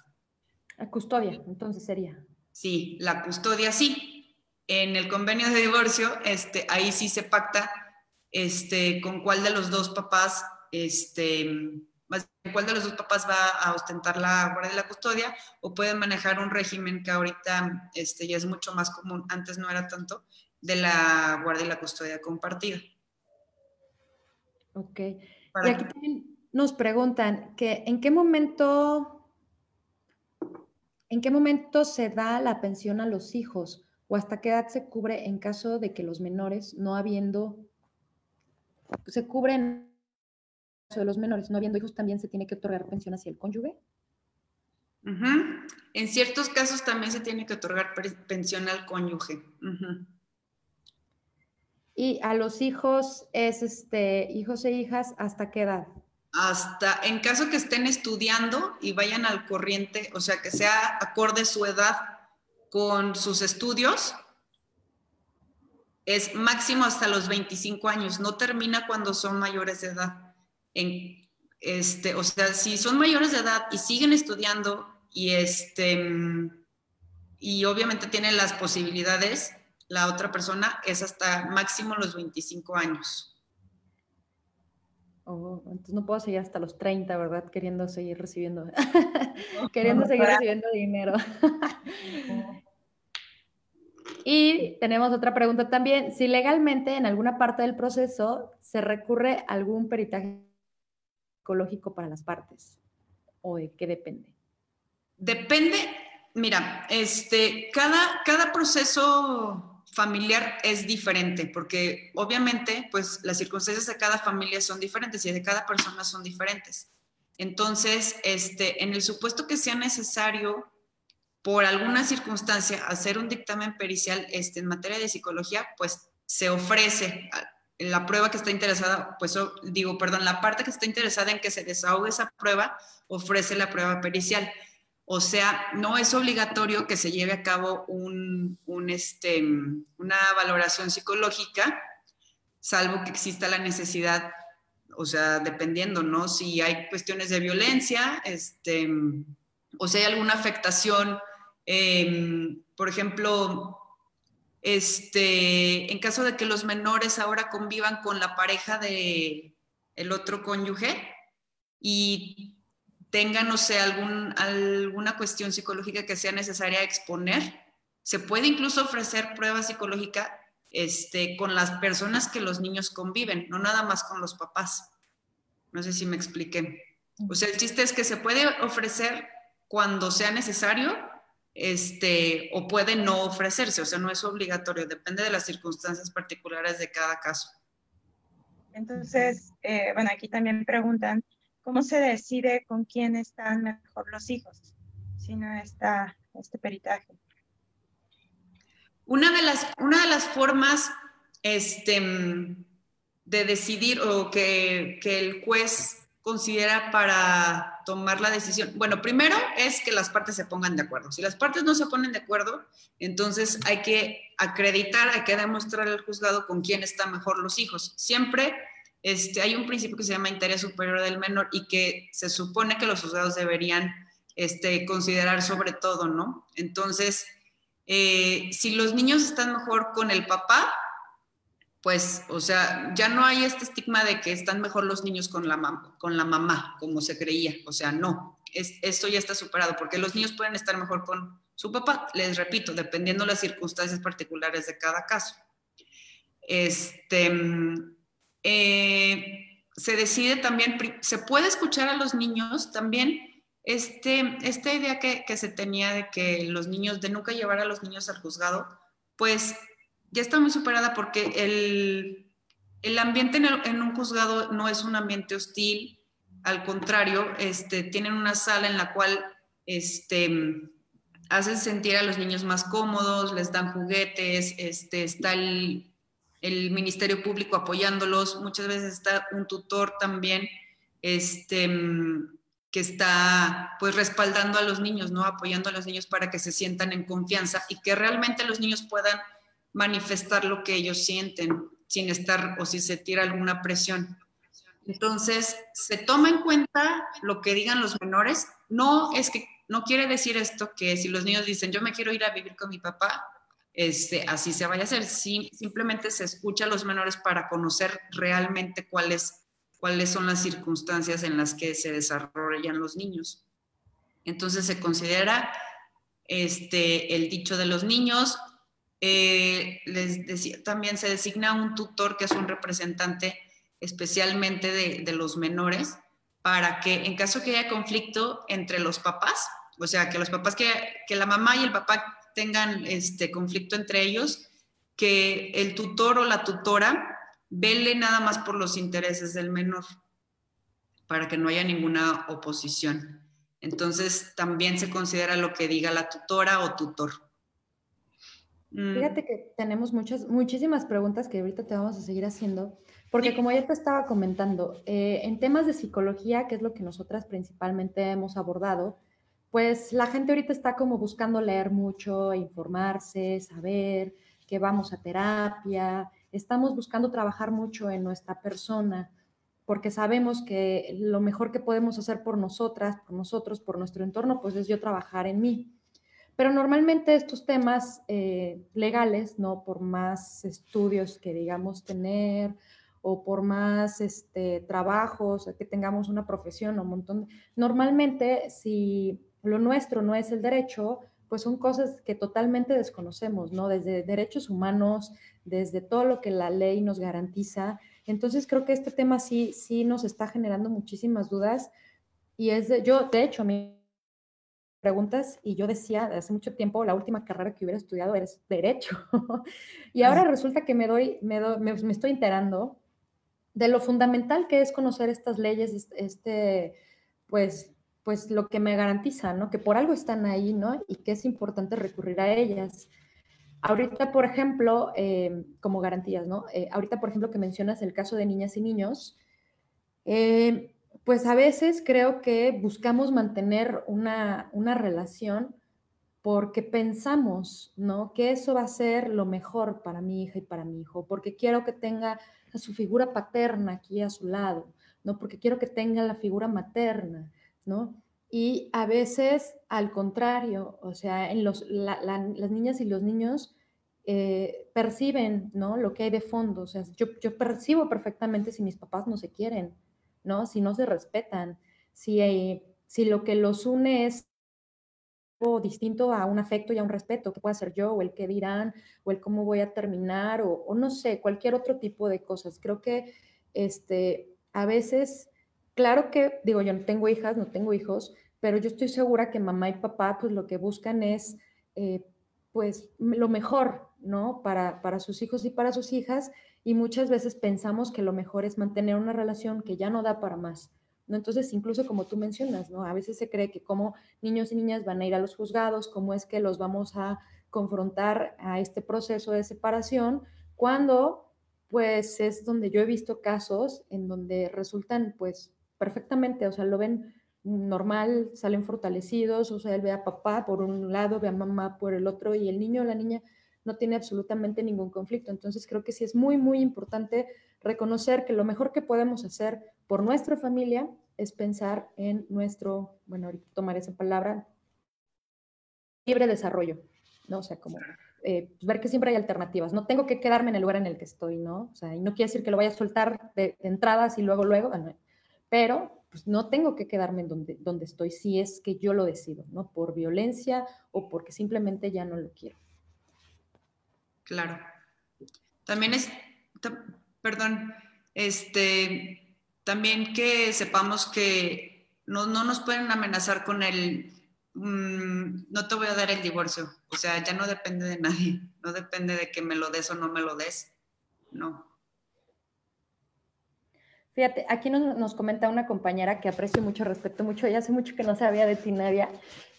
La custodia, entonces sería. Sí, la custodia sí. En el convenio de divorcio, este, ahí sí se pacta este, con cuál de los dos papás, este, cuál de los dos papás va a ostentar la guardia y la custodia, o pueden manejar un régimen que ahorita este, ya es mucho más común, antes no era tanto, de la guardia y la custodia compartida. Ok. y aquí también nos preguntan que en qué momento, en qué momento se da la pensión a los hijos o hasta qué edad se cubre en caso de que los menores, no habiendo se cubren de los menores, no habiendo hijos, también se tiene que otorgar pensión hacia el cónyuge. En ciertos casos también se tiene que otorgar pensión al cónyuge. Y a los hijos es este hijos e hijas hasta qué edad? Hasta en caso que estén estudiando y vayan al corriente, o sea, que sea acorde su edad con sus estudios, es máximo hasta los 25 años, no termina cuando son mayores de edad. En, este, o sea, si son mayores de edad y siguen estudiando y, este, y obviamente tienen las posibilidades, la otra persona es hasta máximo los 25 años. Oh, entonces no puedo seguir hasta los 30, ¿verdad? Queriendo seguir recibiendo, queriendo seguir recibiendo dinero. Y tenemos otra pregunta también. Si legalmente en alguna parte del proceso se recurre a algún peritaje psicológico para las partes, ¿o de qué depende? Depende, mira, este, cada, cada proceso familiar es diferente, porque obviamente, pues las circunstancias de cada familia son diferentes y de cada persona son diferentes. Entonces, este, en el supuesto que sea necesario por alguna circunstancia hacer un dictamen pericial este, en materia de psicología, pues se ofrece la prueba que está interesada, pues digo, perdón, la parte que está interesada en que se desahogue esa prueba, ofrece la prueba pericial. O sea, no es obligatorio que se lleve a cabo un, este, una valoración psicológica, salvo que exista la necesidad, o sea, dependiendo, ¿no? Si hay cuestiones de violencia, este, o si hay alguna afectación Em, por ejemplo, este, en caso de que los menores ahora convivan con la pareja de el otro cónyuge y tengan, no sé, algún, alguna cuestión psicológica que sea necesaria exponer, se puede incluso ofrecer prueba psicológica este, con las personas que los niños conviven, no nada más con los papás. No sé si me expliqué. O sea, el chiste es que se puede ofrecer cuando sea necesario este, o puede no ofrecerse, o sea, no es obligatorio, depende de las circunstancias particulares de cada caso. Entonces, eh, bueno, aquí también preguntan, ¿cómo se decide con quién están mejor los hijos si no está este peritaje? Una de las, una de las formas este, de decidir o que, que el juez considera para tomar la decisión? Bueno, primero es que las partes se pongan de acuerdo. Si las partes no se ponen de acuerdo, entonces hay que acreditar, hay que demostrar al juzgado con quién están mejor los hijos. Siempre este, hay un principio que se llama interés superior del menor y que se supone que los juzgados deberían este, considerar sobre todo, ¿no? Entonces, eh, si los niños están mejor con el papá, pues, o sea, ya no hay este estigma de que están mejor los niños con la, con la mamá, como se creía. O sea, no, es, esto ya está superado, porque los niños pueden estar mejor con su papá, les repito, dependiendo las circunstancias particulares de cada caso. Este, eh, se decide también, se puede escuchar a los niños también. Este, esta idea que, que se tenía de que los niños, de nunca llevar a los niños al juzgado, pues ya está muy superada porque el, ambiente en, un juzgado no es un ambiente hostil, al contrario, este, tienen una sala en la cual este, hacen sentir a los niños más cómodos, les dan juguetes, este, está el, Ministerio Público apoyándolos, muchas veces está un tutor también este, que está pues respaldando a los niños, ¿no? apoyando a los niños para que se sientan en confianza y que realmente los niños puedan manifestar lo que ellos sienten sin estar o si se tira alguna presión. Entonces, se toma en cuenta lo que digan los menores. No es que, no quiere decir esto que si los niños dicen, yo me quiero ir a vivir con mi papá, este, así se vaya a hacer. simplemente se escucha a los menores para conocer realmente cuáles, cuáles son las circunstancias en las que se desarrollan los niños. Entonces, se considera este, el dicho de los niños, eh, les decía, también se designa un tutor que es un representante especialmente de, los menores para que en caso que haya conflicto entre los papás, o sea, que los papás, que, que la mamá y el papá tengan este conflicto entre ellos, que el tutor o la tutora vele nada más por los intereses del menor, para que no haya ninguna oposición. Entonces, también se considera lo que diga la tutora o tutor. Mm. Fíjate que tenemos muchas, muchísimas preguntas que ahorita te vamos a seguir haciendo, porque como ya te estaba comentando, eh, en temas de psicología, que es lo que nosotras principalmente hemos abordado, pues la gente ahorita está como buscando leer mucho, informarse, saber que vamos a terapia, estamos buscando trabajar mucho en nuestra persona, porque sabemos que lo mejor que podemos hacer por nosotras, por nosotros, por nuestro entorno, pues es yo trabajar en mí. Pero normalmente estos temas eh, legales, ¿no? Por más estudios que digamos tener o por más este, trabajos, que tengamos una profesión un montón, normalmente si lo nuestro no es el derecho, pues son cosas que totalmente desconocemos, ¿no? Desde derechos humanos, desde todo lo que la ley nos garantiza. Entonces creo que este tema sí, sí nos está generando muchísimas dudas y es de, yo, de hecho, a mí preguntas y yo decía hace mucho tiempo la última carrera que hubiera estudiado es derecho. y ahora resulta que me doy, me, me, estoy enterando de lo fundamental que es conocer estas leyes, este, pues, pues lo que me garantiza, ¿no? Que por algo están ahí, ¿no? Y que es importante recurrir a ellas. Ahorita, por ejemplo, eh, como garantías, ¿no? Eh, ahorita, por ejemplo, que mencionas el caso de niñas y niños, eh, pues a veces creo que buscamos mantener una, relación porque pensamos, ¿no? Que eso va a ser lo mejor para mi hija y para mi hijo, porque quiero que tenga su figura paterna aquí a su lado, ¿no? Porque quiero que tenga la figura materna, ¿no? Y a veces, al contrario, o sea, en los, las niñas y los niños eh, perciben, ¿no? Lo que hay de fondo. O sea, yo, yo, percibo perfectamente si mis papás no se quieren, ¿no? Si no se respetan, si, si lo que los une es algo distinto a un afecto y a un respeto, que pueda ser yo, o el que dirán, o el cómo voy a terminar, o, o no sé, cualquier otro tipo de cosas. Creo que este, a veces, claro que, digo, yo no tengo hijas, no tengo hijos, pero yo estoy segura que mamá y papá, pues lo que buscan es, eh, pues, lo mejor, ¿no? Para, para sus hijos y para sus hijas, y muchas veces pensamos que lo mejor es mantener una relación que ya no da para más. ¿no? Entonces, incluso como tú mencionas, ¿no? A veces se cree que como niños y niñas van a ir a los juzgados, cómo es que los vamos a confrontar a este proceso de separación, cuando pues es donde yo he visto casos en donde resultan pues perfectamente, o sea, lo ven normal, salen fortalecidos, o sea, él ve a papá por un lado, ve a mamá por el otro y el niño o la niña no tiene absolutamente ningún conflicto. Entonces creo que sí es muy, muy importante reconocer que lo mejor que podemos hacer por nuestra familia es pensar en nuestro, bueno, ahorita tomar esa palabra, libre desarrollo, ¿no? O sea, como eh, pues, ver que siempre hay alternativas. No tengo que quedarme en el lugar en el que estoy, ¿no? O sea, y no quiere decir que lo vaya a soltar de, entradas y luego, luego, pero pues no tengo que quedarme en donde, donde estoy si es que yo lo decido, ¿no? Por violencia o porque simplemente ya no lo quiero. Claro. También es, perdón, este, también que sepamos que no, no nos pueden amenazar con el, mm, no te voy a dar el divorcio, o sea, ya no depende de nadie, no depende de que me lo des o no me lo des, no. Fíjate, aquí nos, comenta una compañera que aprecio mucho, respeto mucho, ya hace mucho que no sabía de ti, Nadia.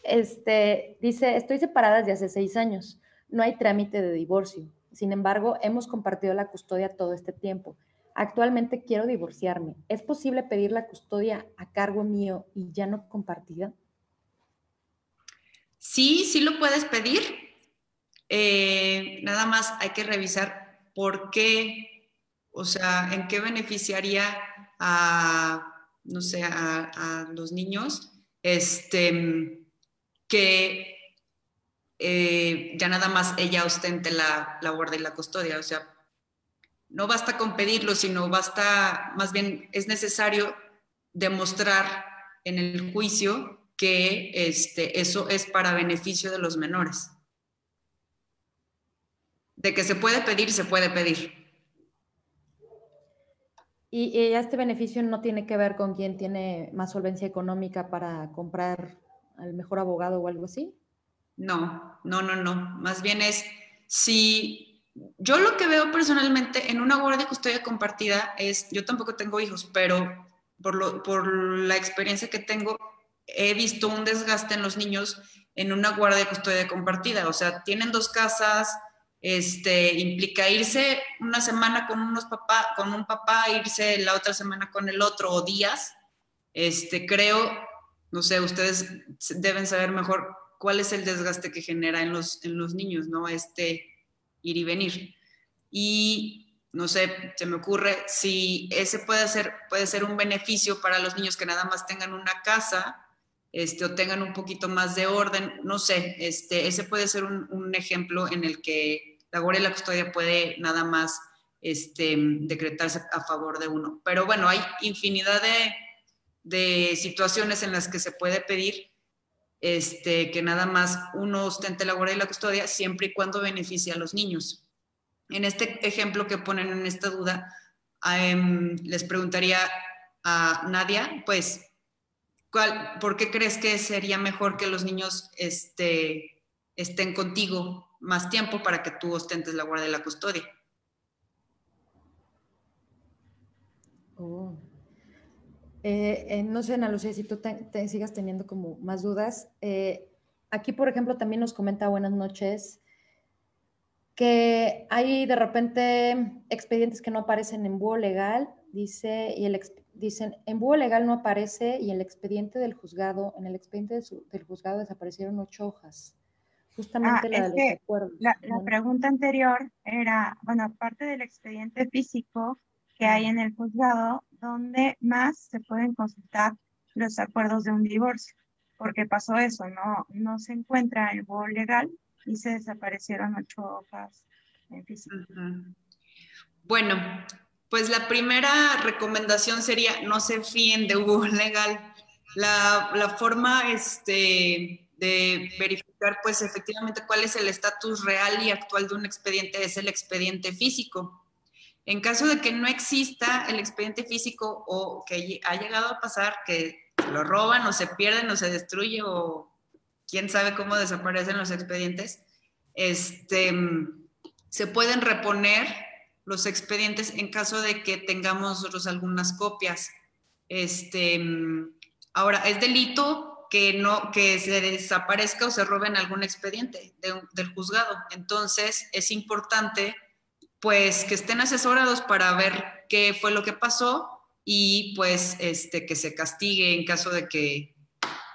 Este, dice, estoy separada desde hace seis años, no hay trámite de divorcio. Sin embargo, hemos compartido la custodia todo este tiempo. Actualmente quiero divorciarme. ¿Es posible pedir la custodia a cargo mío y ya no compartida? Sí, sí lo puedes pedir. Eh, nada más hay que revisar por qué o sea, ¿en qué beneficiaría a, no sé, a, los niños este, que eh, ya nada más ella ostente la, la guarda y la custodia? O sea, no basta con pedirlo, sino basta, más bien es necesario demostrar en el juicio que este, eso es para beneficio de los menores. De que se puede pedir, se puede pedir. Y, este beneficio no tiene que ver con quién tiene más solvencia económica para comprar al mejor abogado o algo así. No, no, no, no. Más bien es si yo lo que veo personalmente en una guardia custodia compartida es, yo tampoco tengo hijos, pero por, lo, por la experiencia que tengo, he visto un desgaste en los niños en una guardia custodia compartida. O sea, tienen dos casas, este, implica irse una semana con, unos papá, con un papá, irse la otra semana con el otro o días. Este, creo, no sé, ustedes deben saber mejor cuál es el desgaste que genera en los, en los niños, ¿no? Este ir y venir. Y no sé, se me ocurre si ese puede ser, puede ser un beneficio para los niños que nada más tengan una casa, este, o tengan un poquito más de orden, no sé, este, ese puede ser un, ejemplo en el que la guardia y la custodia puede nada más este, decretarse a favor de uno. Pero bueno, hay infinidad de, situaciones en las que se puede pedir este, que nada más uno ostente la guardia y la custodia siempre y cuando beneficie a los niños. En este ejemplo que ponen en esta duda, em, les preguntaría a Nadia, pues, ¿cuál, ¿por qué crees que sería mejor que los niños este, estén contigo más tiempo para que tú ostentes la guardia de la custodia. Oh. Eh, eh, no sé, Ana Lucía, si tú te, sigas teniendo como más dudas. Eh, aquí, por ejemplo, también nos comenta buenas noches que hay de repente expedientes que no aparecen en búho legal, dice, y el, dicen, en búho legal no aparece y el expediente del juzgado, en el expediente del juzgado desaparecieron ocho hojas. Justamente ah, la La, pregunta anterior era, bueno, aparte del expediente físico que hay en el juzgado, ¿dónde más se pueden consultar los acuerdos de un divorcio? Porque pasó eso, no, no se encuentra el bol legal y se desaparecieron ocho hojas físico. Bueno, pues la primera recomendación sería no se fíen de Google Legal. La, la forma este, de verificar, pues efectivamente, cuál es el estatus real y actual de un expediente es el expediente físico. En caso de que no exista el expediente físico o que ha llegado a pasar que lo roban o se pierden o se destruye o quién sabe cómo desaparecen los expedientes, este, se pueden reponer los expedientes en caso de que tengamos nosotros algunas copias. Este, ahora, es delito que, no, que se desaparezca o se roben algún expediente del juzgado. Entonces, es importante pues que estén asesorados para ver qué fue lo que pasó y pues este, que se castigue en caso de que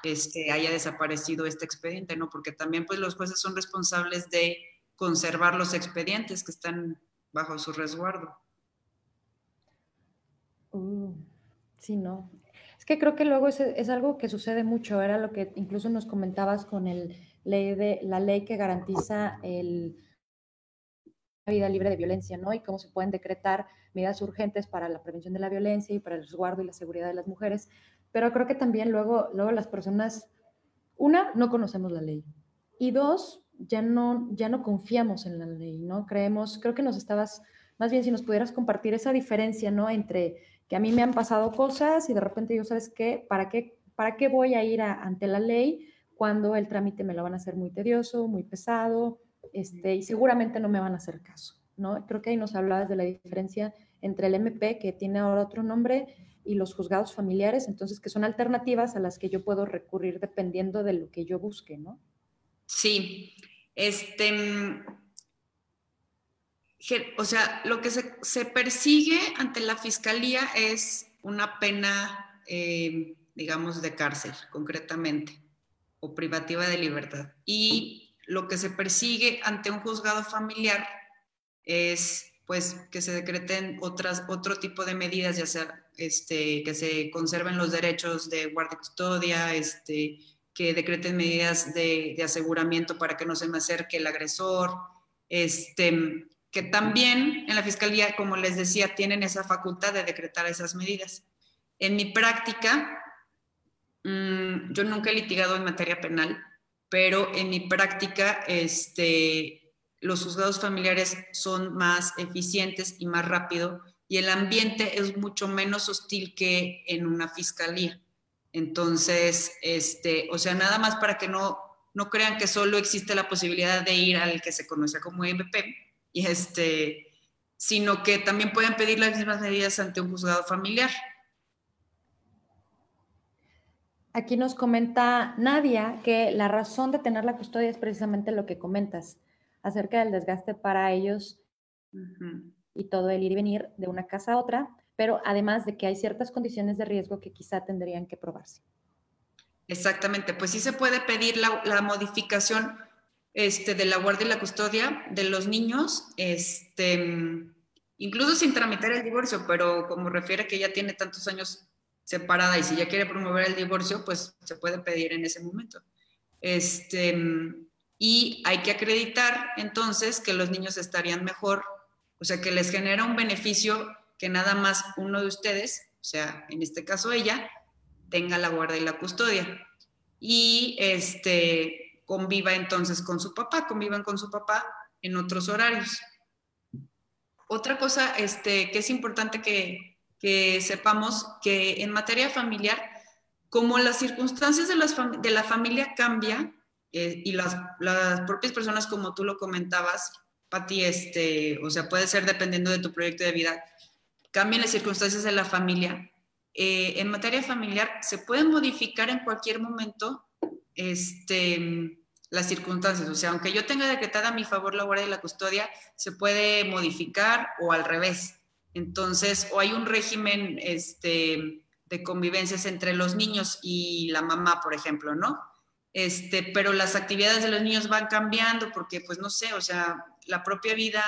este, haya desaparecido este expediente, ¿no? Porque también pues los jueces son responsables de conservar los expedientes que están bajo su resguardo. Uh, sí, no. Es que creo que luego es, es, algo que sucede mucho, era lo que incluso nos comentabas con el ley de, la ley que garantiza el vida libre de violencia, ¿no? Y cómo se pueden decretar medidas urgentes para la prevención de la violencia y para el resguardo y la seguridad de las mujeres. Pero creo que también luego, luego las personas, una, no conocemos la ley. Y dos, ya no, ya no confiamos en la ley, ¿no? Creemos, creo que nos estabas, más bien si nos pudieras compartir esa diferencia, ¿no? Entre que a mí me han pasado cosas y de repente yo, ¿sabes qué? ¿Para qué, para qué voy a ir ante la ley cuando el trámite me lo van a hacer muy tedioso, muy pesado? Este, y seguramente no me van a hacer caso, ¿no? Creo que ahí nos hablabas de la diferencia entre el MP, que tiene ahora otro nombre, y los juzgados familiares, entonces que son alternativas a las que yo puedo recurrir dependiendo de lo que yo busque, ¿no? Sí, este, o sea, lo que se, persigue ante la fiscalía es una pena, eh, digamos, de cárcel, concretamente, o privativa de libertad. Y lo que se persigue ante un juzgado familiar es pues que se decreten otras, otro tipo de medidas, ya sea este, que se conserven los derechos de guardia y custodia, este, que decreten medidas de, aseguramiento para que no se me acerque el agresor, este, que también en la Fiscalía, como les decía, tienen esa facultad de decretar esas medidas. En mi práctica, mmm, yo nunca he litigado en materia penal, pero en mi práctica, este, los juzgados familiares son más eficientes y más rápido y el ambiente es mucho menos hostil que en una fiscalía. Entonces, este, o sea, nada más para que no, no crean que solo existe la posibilidad de ir al que se conoce como MP, y este, sino que también pueden pedir las mismas medidas ante un juzgado familiar. Aquí nos comenta Nadia que la razón de tener la custodia es precisamente lo que comentas acerca del desgaste para ellos y todo el ir y venir de una casa a otra, pero además de que hay ciertas condiciones de riesgo que quizá tendrían que probarse. Exactamente, pues sí se puede pedir la, modificación este, de la guardia y la custodia de los niños, este, incluso sin tramitar el divorcio, pero como refiere que ya tiene tantos años separada y si ya quiere promover el divorcio, pues se puede pedir en ese momento. Este, y hay que acreditar entonces que los niños estarían mejor, o sea, que les genera un beneficio que nada más uno de ustedes, o sea, en este caso ella, tenga la guarda y la custodia. Y este, conviva entonces con su papá, convivan con su papá en otros horarios. Otra cosa este, que es importante que, que sepamos que en materia familiar, como las circunstancias de, las de la familia cambian eh, y las, las, propias personas, como tú lo comentabas, Pati, este, o sea, puede ser dependiendo de tu proyecto de vida, cambian las circunstancias de la familia. Eh, en materia familiar se pueden modificar en cualquier momento este, las circunstancias. O sea, aunque yo tenga decretada a mi favor la guardia y la custodia, se puede modificar o al revés. Entonces, o hay un régimen este, de convivencias entre los niños y la mamá, por ejemplo, ¿no? Este, pero las actividades de los niños van cambiando porque, pues, no sé, o sea, la propia vida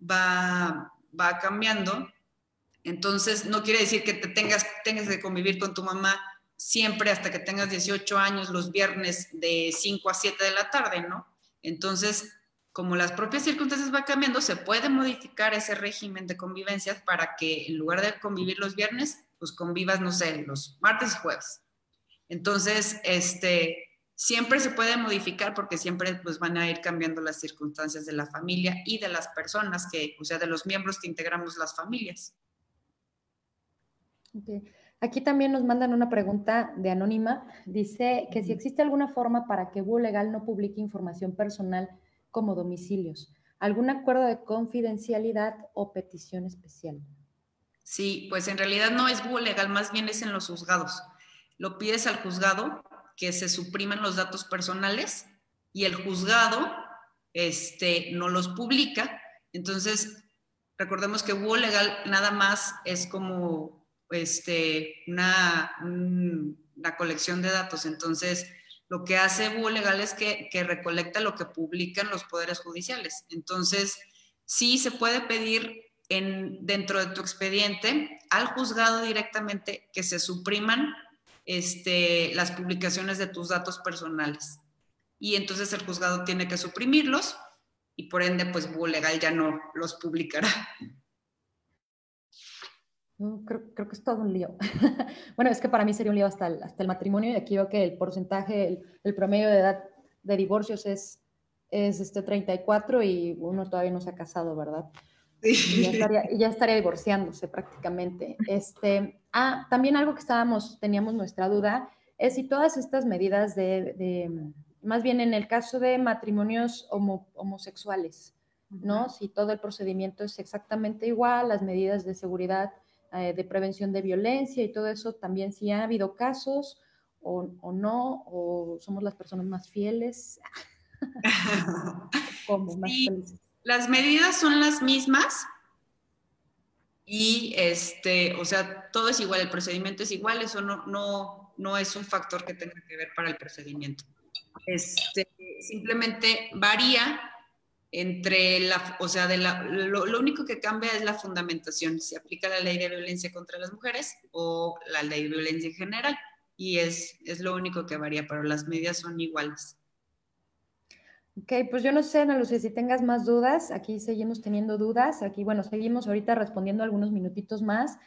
va, va cambiando. Entonces, no quiere decir que te tengas, tengas que convivir con tu mamá siempre hasta que tengas 18 años, los viernes de 5 a 7 de la tarde, ¿no? Entonces, como las propias circunstancias van cambiando, se puede modificar ese régimen de convivencia para que en lugar de convivir los viernes, pues convivas, no sé, los martes y jueves. Entonces, este, siempre se puede modificar porque siempre pues, van a ir cambiando las circunstancias de la familia y de las personas que, o sea, de los miembros que integramos las familias. Aquí también nos mandan una pregunta de Anónima. Dice que si existe alguna forma para que Búho Legal no publique información personal como domicilios, algún acuerdo de confidencialidad o petición especial. Sí, pues en realidad no es Búho Legal, más bien es en los juzgados. Lo pides al juzgado que se supriman los datos personales y el juzgado este, no los publica. Entonces, recordemos que Búho Legal nada más es como este, una, una colección de datos. Entonces, lo que hace Búho Legal es que, recolecta lo que publican los poderes judiciales. Entonces, sí se puede pedir en, dentro de tu expediente al juzgado directamente que se supriman este, las publicaciones de tus datos personales. Y entonces el juzgado tiene que suprimirlos y por ende, pues Búho Legal ya no los publicará. Creo, creo, que es todo un lío. bueno, es que para mí sería un lío hasta el, hasta el matrimonio y aquí veo que el porcentaje, el, promedio de edad de divorcios es, es este 34 y uno todavía no se ha casado, ¿verdad? Y ya, estaría, ya estaría divorciándose prácticamente. Este, ah, también algo que estábamos, teníamos nuestra duda, es si todas estas medidas de, de más bien en el caso de matrimonios homosexuales, ¿no? Si todo el procedimiento es exactamente igual, las medidas de seguridad eh, de prevención de violencia y todo eso, también si ha habido casos o, o no, o somos las personas más fieles. ¿Cómo? Más felices. Las medidas son las mismas y, este, o sea, todo es igual, el procedimiento es igual, eso no, no, no es un factor que tenga que ver para el procedimiento. Este, simplemente varía entre la, o sea, de la, lo, único que cambia es la fundamentación, se aplica la ley de violencia contra las mujeres o la ley de violencia en general, y es, es lo único que varía, pero las medidas son iguales. Ok, pues yo no sé, Ana Lucia, si tengas más dudas, aquí seguimos teniendo dudas, aquí, bueno, seguimos ahorita respondiendo algunos minutitos más.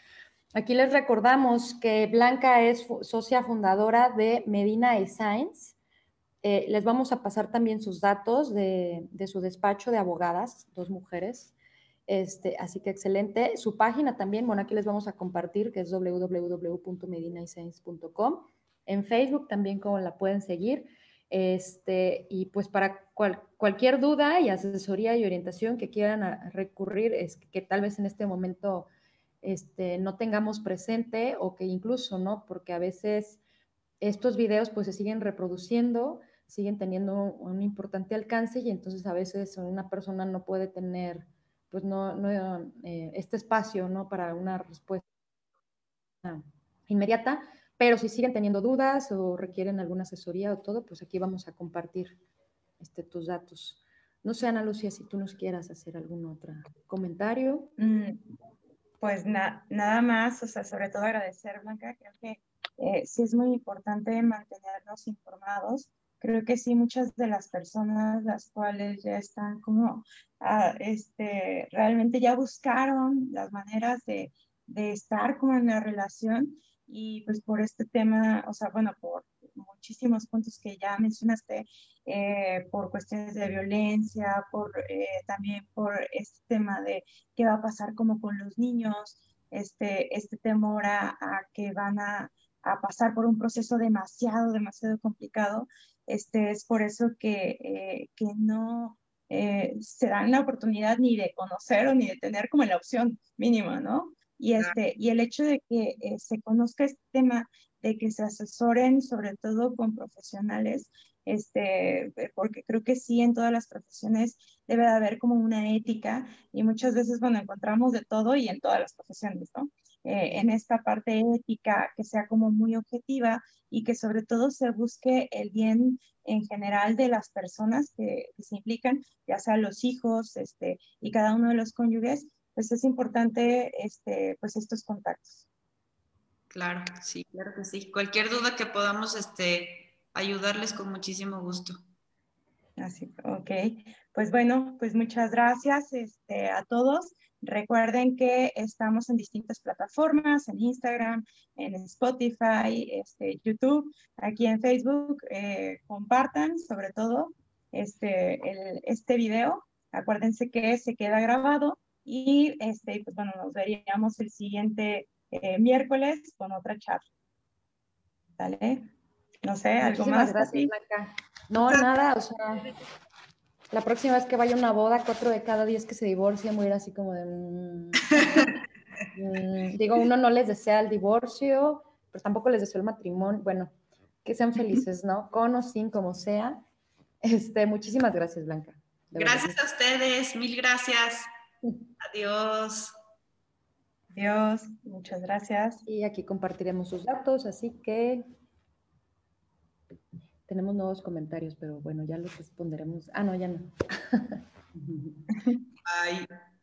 Aquí les recordamos que Blanca es socia fundadora de Medina e Science, eh, les vamos a pasar también sus datos de, su despacho de abogadas, dos mujeres. Este, así que excelente. Su página también, bueno, aquí les vamos a compartir, que es www.medinaisense.com. En Facebook también, como la pueden seguir. Este, y pues para cualquier duda y asesoría y orientación que quieran recurrir, es que, que, tal vez en este momento este, no tengamos presente o que incluso, ¿no? Porque a veces estos videos pues se siguen reproduciendo siguen teniendo un importante alcance y entonces a veces una persona no puede tener, pues no, no eh, este espacio, ¿no? Para una respuesta inmediata, pero si siguen teniendo dudas o requieren alguna asesoría o todo, pues aquí vamos a compartir este, tus datos. No sé, Ana Lucía, si tú nos quieras hacer algún otro comentario. Mm, pues nada más, o sea, sobre todo agradecer, Blanca, creo que eh, sí es muy importante mantenernos informados creo que sí, muchas de las personas las cuales ya están como, ah, este, realmente ya buscaron las maneras de, de estar como en la relación y pues por este tema, o sea, bueno, por muchísimos puntos que ya mencionaste, eh, por cuestiones de violencia, por eh, también por este tema de qué va a pasar como con los niños, este, este temor a, a que van a, a pasar por un proceso demasiado, demasiado complicado. Este, es por eso que, eh, que no eh, se dan la oportunidad ni de conocer o ni de tener como la opción mínima, ¿no? Y, este, y el hecho de que eh, se conozca este tema, de que se asesoren sobre todo con profesionales, este, porque creo que sí, en todas las profesiones debe de haber como una ética y muchas veces, bueno, encontramos de todo y en todas las profesiones, ¿no? Eh, en esta parte ética que sea como muy objetiva y que sobre todo se busque el bien en general de las personas que, se implican, ya sea los hijos este, y cada uno de los cónyuges, pues es importante este, pues estos contactos. Claro, sí, claro que sí. Cualquier duda que podamos este, ayudarles con muchísimo gusto. Así, ok. Pues bueno, pues muchas gracias este, a todos. Recuerden que estamos en distintas plataformas, en Instagram, en Spotify, este, YouTube, aquí en Facebook. Eh, compartan sobre todo este, el, este video. Acuérdense que se queda grabado y este, pues bueno, nos veríamos el siguiente eh, miércoles con otra charla. ¿Vale? No sé, algo más. Gracias, No, nada, o sea, la próxima vez que vaya a una boda, cuatro de cada diez que se divorcian voy a ir así como de... Mm, mm, digo, uno no les desea el divorcio, pero tampoco les deseo el matrimonio. Bueno, que sean felices, ¿no? Con o sin, como sea. Este, muchísimas gracias, Blanca. Gracias a ustedes, mil gracias. Adiós. Adiós, muchas gracias. Y aquí compartiremos sus datos, así que tenemos nuevos comentarios, pero bueno, ya los responderemos. Ah, no, ya no. Bye.